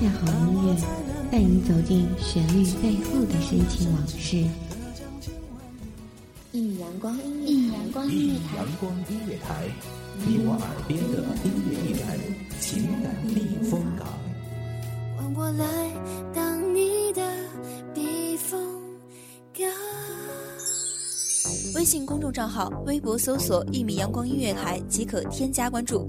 下好音乐，带你走进旋律背后的深情往事。一米阳光音乐，一米阳光音乐台，阳光音乐台，你我耳边的音乐驿站，情感避风港。换我来当你的避风港。微信公众账号、微博搜索“一米阳光音乐台”即可添加关注。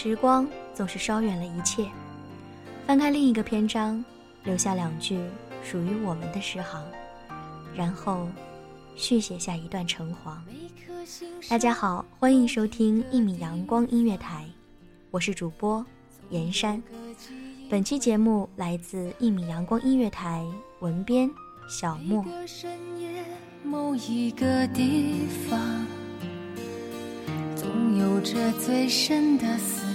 时光总是稍远了一切，翻开另一个篇章。留下两句属于我们的诗行，然后续写下一段橙黄。大家好，欢迎收听一米阳光音乐台，我是主播严山。本期节目来自一米阳光音乐台文编小莫。某一个地方，总有着最深的思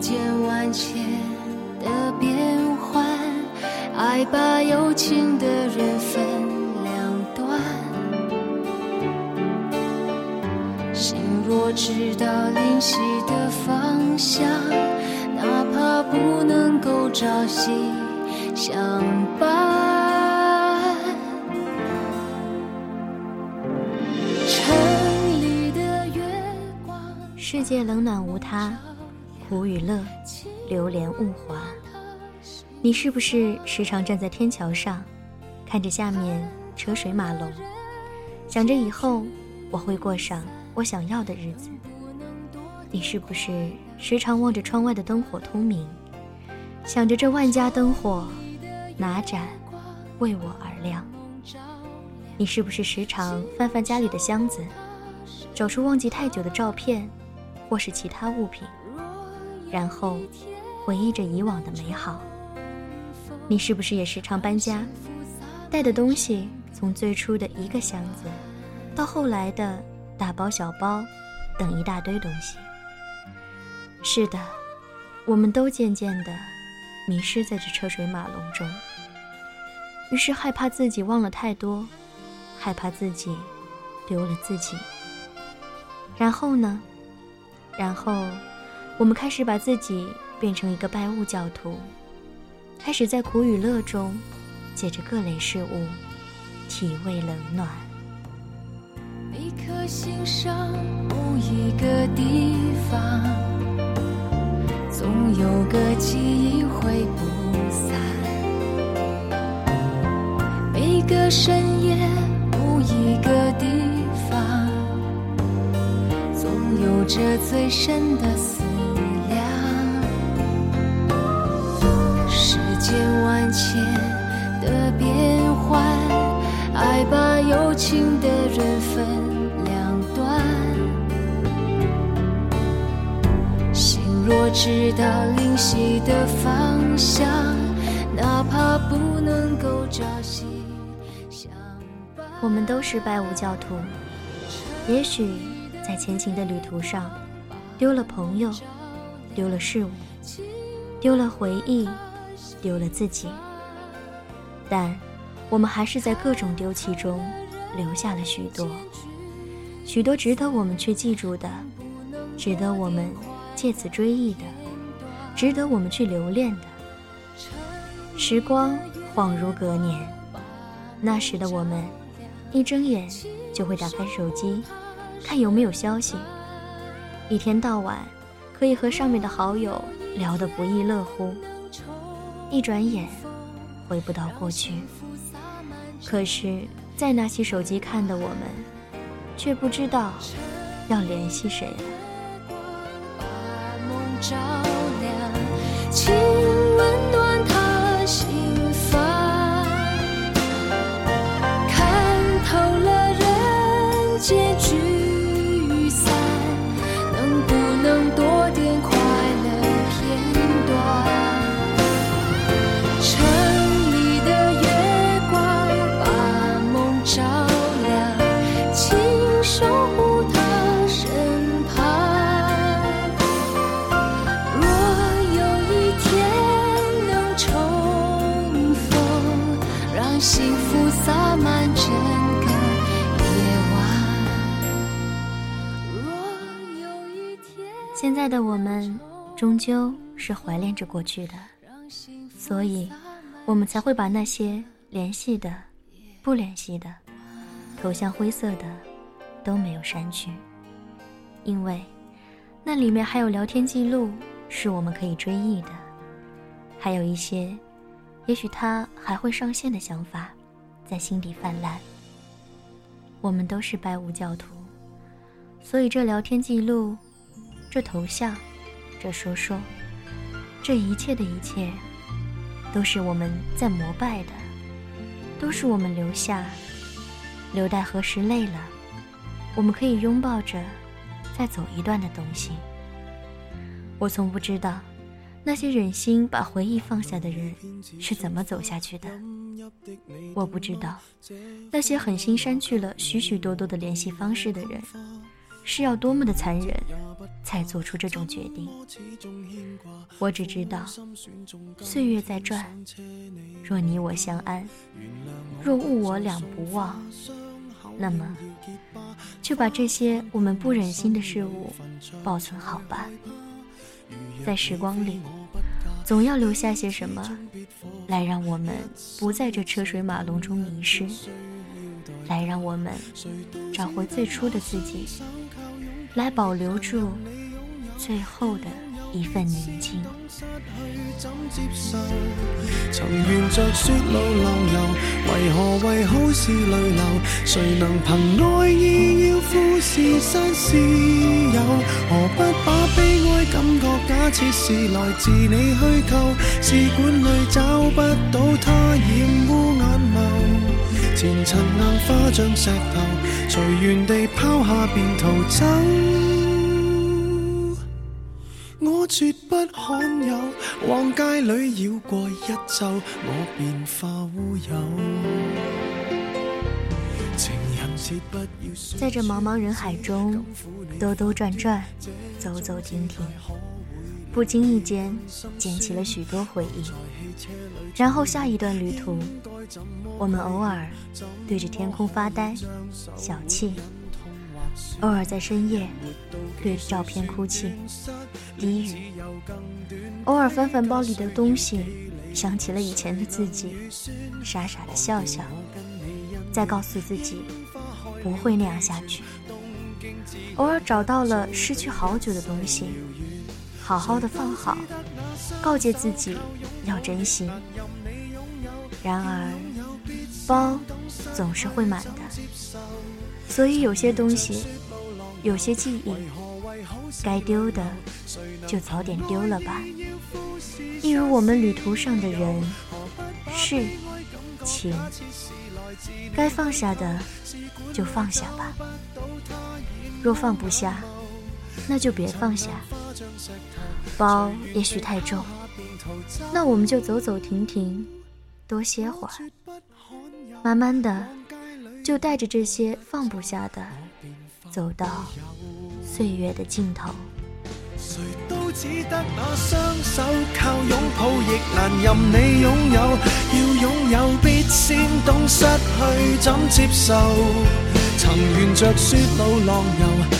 千万千的变幻，爱把有情的人分两端。心若知道灵犀的方向，哪怕不能够朝夕相伴。城里的月光，世界冷暖无他。苦与乐，流连物华。你是不是时常站在天桥上，看着下面车水马龙，想着以后我会过上我想要的日子？你是不是时常望着窗外的灯火通明，想着这万家灯火哪盏为我而亮？你是不是时常翻翻家里的箱子，找出忘记太久的照片，或是其他物品？然后，回忆着以往的美好。你是不是也时常搬家，带的东西从最初的一个箱子，到后来的大包小包，等一大堆东西？是的，我们都渐渐的迷失在这车水马龙中。于是害怕自己忘了太多，害怕自己丢了自己。然后呢？然后。我们开始把自己变成一个拜物教徒，开始在苦与乐中，借着各类事物，体味冷暖。每颗心上某一个地方，总有个记忆挥不散。每个深夜某一个地方，总有着最深的思。情的人分两端。心若知道灵犀的方向，哪怕不能够朝夕相伴。我们都是拜物教徒，也许在前行的旅途上，丢了朋友，丢了事物，丢了回忆。丢了自己，但我们还是在各种丢弃中留下了许多，许多值得我们去记住的，值得我们借此追忆的，值得我们去留恋的。时光恍如隔年，那时的我们，一睁眼就会打开手机，看有没有消息，一天到晚可以和上面的好友聊得不亦乐乎。一转眼，回不到过去。可是，再拿起手机看的我们，却不知道要联系谁了。现在的我们终究是怀恋着过去的，所以，我们才会把那些联系的、不联系的、头像灰色的都没有删去，因为那里面还有聊天记录是我们可以追忆的，还有一些，也许他还会上线的想法，在心底泛滥。我们都是拜物教徒，所以这聊天记录。这头像，这说说，这一切的一切，都是我们在膜拜的，都是我们留下，留待何时累了，我们可以拥抱着，再走一段的东西。我从不知道，那些忍心把回忆放下的人是怎么走下去的。我不知道，那些狠心删去了许许多多的联系方式的人。是要多么的残忍，才做出这种决定？我只知道，岁月在转，若你我相安，若物我两不忘，那么就把这些我们不忍心的事物保存好吧。在时光里，总要留下些什么，来让我们不在这车水马龙中迷失。来让我们找回最初的自己，来保留住最后的一份宁静。曾沿着雪路浪游，为何为好事泪流？谁能凭爱意要富士山私有？何不把悲哀感觉假设是来自你虚构？试管里找不到它，染污眼眸。前尘硬化像石头，随缘地抛下便逃走。我绝不罕有，往街里绕过一周，我便化乌有。在这茫茫人海中兜兜转转，走走停停。不经意间捡起了许多回忆，然后下一段旅途，我们偶尔对着天空发呆、小气，偶尔在深夜对着照片哭泣、低语，偶尔翻翻包里的东西，想起了以前的自己，傻傻的笑笑，再告诉自己不会那样下去。偶尔找到了失去好久的东西。好好的放好，告诫自己要珍惜。然而，包总是会满的，所以有些东西，有些记忆，该丢的就早点丢了吧。一如我们旅途上的人、事、情，该放下的就放下吧。若放不下，那就别放下。包也许太重，那我们就走走停停，多歇会儿。慢慢的，就带着这些放不下的，走到岁月的尽头。谁都只得那双手靠拥抱，亦难任你拥有。要拥有，必先懂失去怎接受。曾沿着雪路浪游。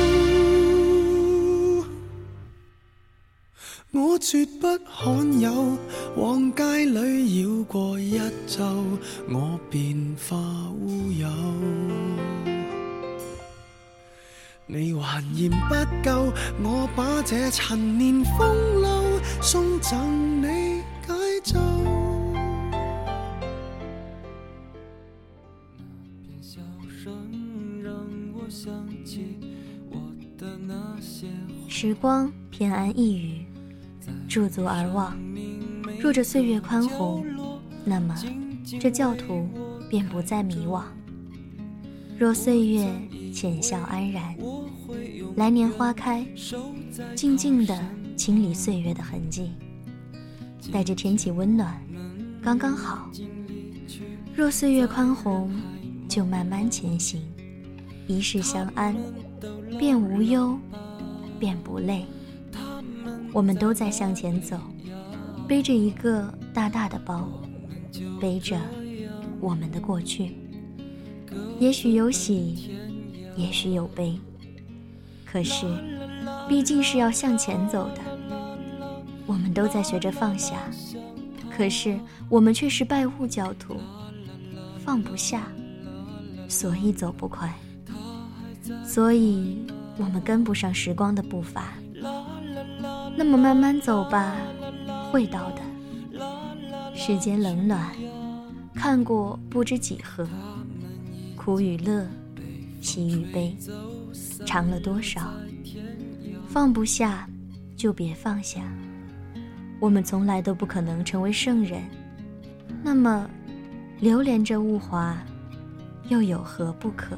我绝不罕有，往街里绕过一周，我便化乌有。你还嫌不够，我把这陈年风流送赠你解咒。时光偏安一隅。驻足而望，若这岁月宽宏，那么这教徒便不再迷惘；若岁月浅笑安然，来年花开，静静地清理岁月的痕迹。带着天气温暖，刚刚好。若岁月宽宏，就慢慢前行，一世相安，便无忧，便不累。我们都在向前走，背着一个大大的包，背着我们的过去。也许有喜，也许有悲，可是，毕竟是要向前走的。我们都在学着放下，可是我们却是拜物教徒，放不下，所以走不快，所以我们跟不上时光的步伐。那么慢慢走吧，会到的。世间冷暖，看过不知几何，苦与乐，喜与悲，尝了多少。放不下，就别放下。我们从来都不可能成为圣人，那么，流连着物华，又有何不可？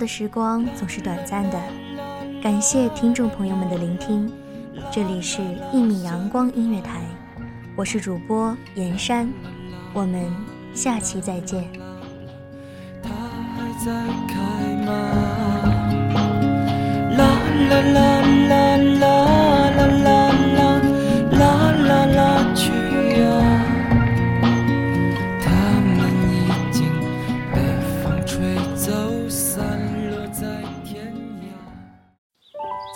的时光总是短暂的，感谢听众朋友们的聆听，这里是一米阳光音乐台，我是主播严山，我们下期再见。在开吗？啦啦啦